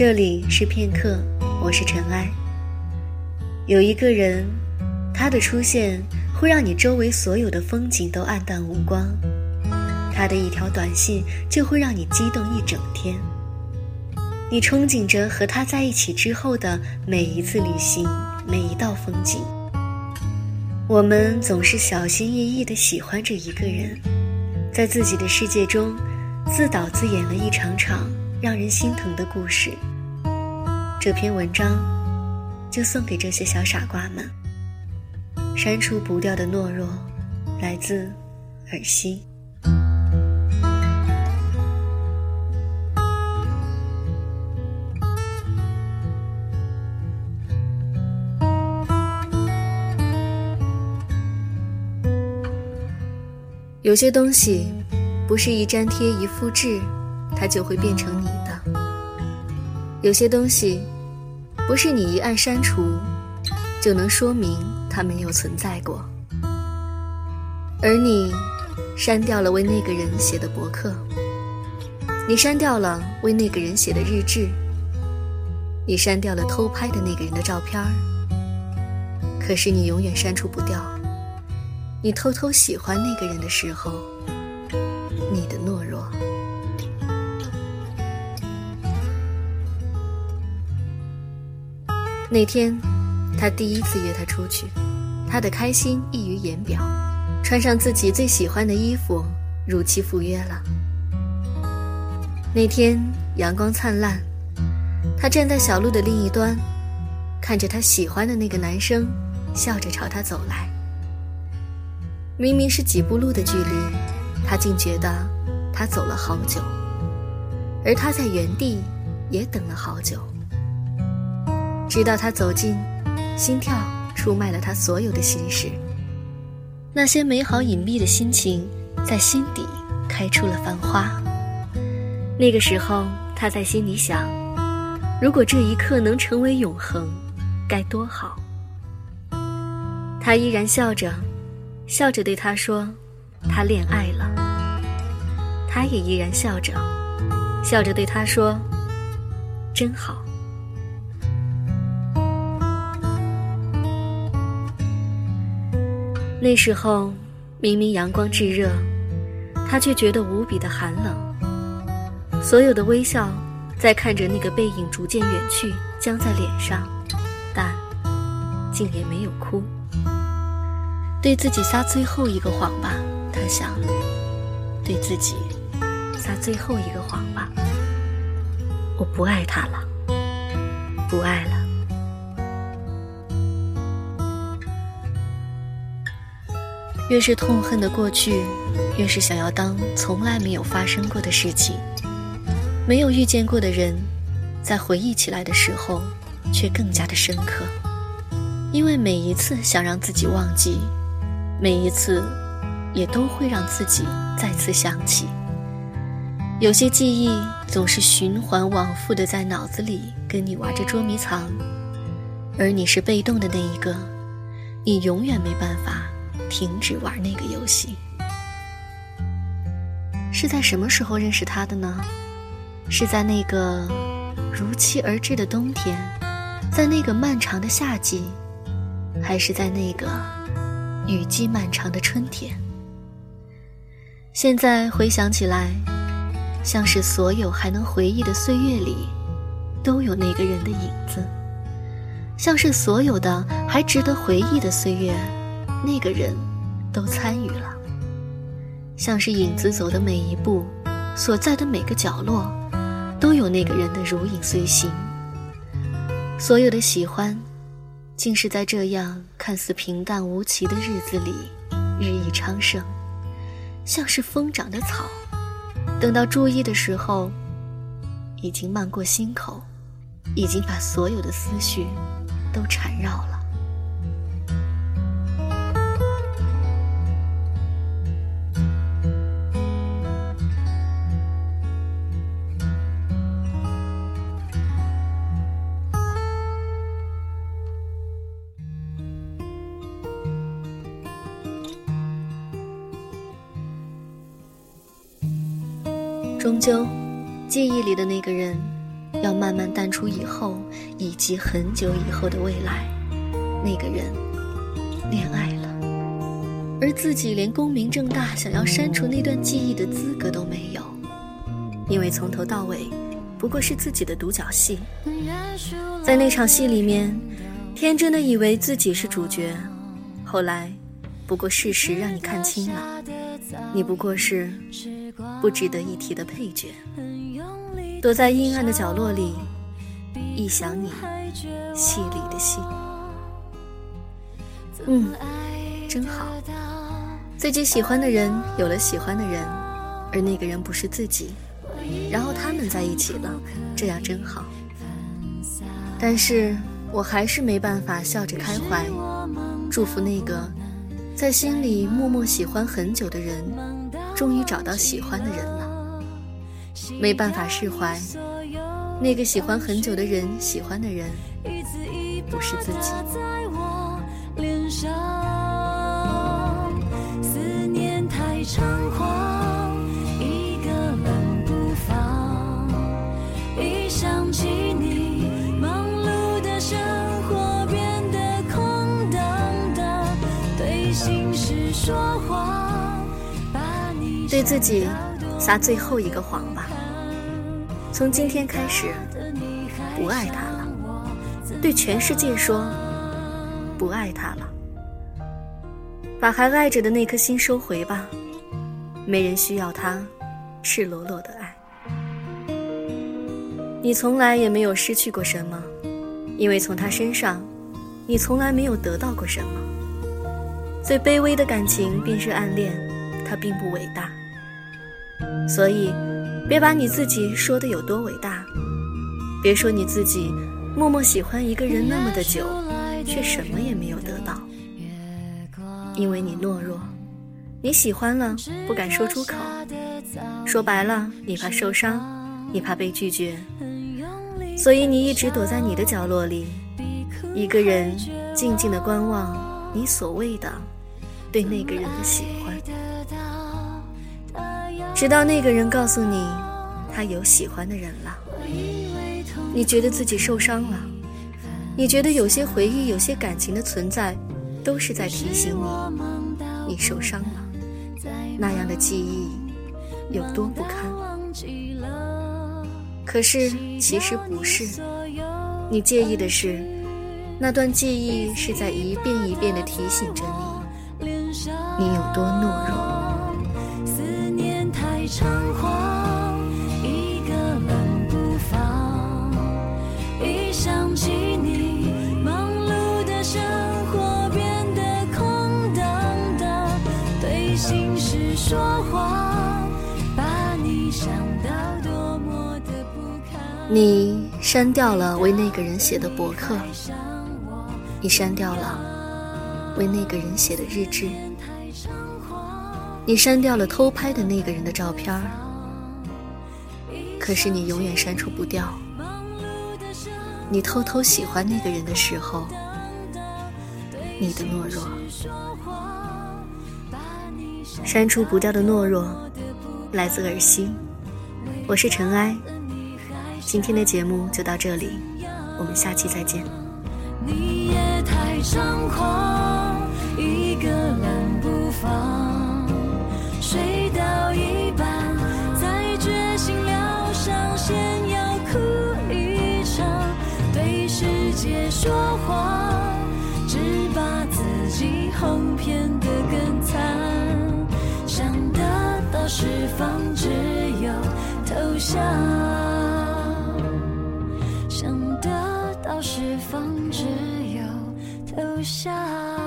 这里是片刻，我是尘埃。有一个人，他的出现会让你周围所有的风景都黯淡无光，他的一条短信就会让你激动一整天。你憧憬着和他在一起之后的每一次旅行，每一道风景。我们总是小心翼翼地喜欢着一个人，在自己的世界中，自导自演了一场场让人心疼的故事。这篇文章就送给这些小傻瓜们。删除不掉的懦弱，来自尔西。有些东西，不是一粘贴一复制，它就会变成你；有些东西，不是你一按删除，就能说明它没有存在过。而你，删掉了为那个人写的博客，你删掉了为那个人写的日志，你删掉了偷拍的那个人的照片儿。可是你永远删除不掉。你偷偷喜欢那个人的时候，你的懦弱。那天，他第一次约她出去，他的开心溢于言表，穿上自己最喜欢的衣服，如期赴约了。那天阳光灿烂，他站在小路的另一端，看着他喜欢的那个男生，笑着朝他走来。明明是几步路的距离，他竟觉得他走了好久，而他在原地也等了好久。直到他走近，心跳出卖了他所有的心事，那些美好隐秘的心情在心底开出了繁花。那个时候，他在心里想：如果这一刻能成为永恒，该多好。他依然笑着。笑着对他说：“他恋爱了。”他也依然笑着，笑着对他说：“真好。”那时候明明阳光炙热，他却觉得无比的寒冷。所有的微笑在看着那个背影逐渐远去，僵在脸上，但竟也没有哭。对自己撒最后一个谎吧，他想。对自己撒最后一个谎吧。我不爱他了，不爱了。越是痛恨的过去，越是想要当从来没有发生过的事情。没有遇见过的人，在回忆起来的时候，却更加的深刻。因为每一次想让自己忘记。每一次，也都会让自己再次想起。有些记忆总是循环往复的在脑子里跟你玩着捉迷藏，而你是被动的那一个，你永远没办法停止玩那个游戏。是在什么时候认识他的呢？是在那个如期而至的冬天，在那个漫长的夏季，还是在那个？雨季漫长的春天，现在回想起来，像是所有还能回忆的岁月里，都有那个人的影子；像是所有的还值得回忆的岁月，那个人都参与了；像是影子走的每一步，所在的每个角落，都有那个人的如影随形。所有的喜欢。竟是在这样看似平淡无奇的日子里，日益昌盛，像是疯长的草。等到注意的时候，已经漫过心口，已经把所有的思绪都缠绕了。终究，记忆里的那个人，要慢慢淡出以后，以及很久以后的未来，那个人恋爱了，而自己连光明正大想要删除那段记忆的资格都没有，因为从头到尾，不过是自己的独角戏。在那场戏里面，天真的以为自己是主角，后来，不过事实让你看清了，你不过是不值得一提的配角。躲在阴暗的角落里，一想你，戏里的戏。嗯，真好。自己喜欢的人有了喜欢的人，而那个人不是自己，然后他们在一起了，这样真好。但是我还是没办法笑着开怀，祝福那个在心里默默喜欢很久的人，终于找到喜欢的人了。没办法释怀，那个喜欢很久的人，喜欢的人不是自己。思念太猖狂，对自己。撒最后一个谎吧。从今天开始，不爱他了。对全世界说，不爱他了。把还爱着的那颗心收回吧。没人需要他赤裸裸的爱。你从来也没有失去过什么，因为从他身上，你从来没有得到过什么。最卑微的感情便是暗恋，它并不伟大。所以，别把你自己说的有多伟大，别说你自己默默喜欢一个人那么的久，却什么也没有得到，因为你懦弱，你喜欢了不敢说出口，说白了，你怕受伤，你怕被拒绝，所以你一直躲在你的角落里，一个人静静的观望你所谓的对那个人的喜欢。直到那个人告诉你，他有喜欢的人了，你觉得自己受伤了，你觉得有些回忆、有些感情的存在，都是在提醒你，你受伤了，那样的记忆有多不堪。可是其实不是，你介意的是，那段记忆是在一遍一遍地提醒着你，你有多懦弱。猖狂，一个人不放。一想起你，忙碌的生活变得空荡荡。对心事说谎，把你想到多么的不堪。你删掉了为那个人写的博客，你删掉了为那个人写的日志。你删掉了偷拍的那个人的照片儿，可是你永远删除不掉你偷偷喜欢那个人的时候，你的懦弱，删除不掉的懦弱，来自尔西。我是尘埃，今天的节目就到这里，我们下期再见。你也太猖狂，一个人方，只有投降；想得到释放，只有投降。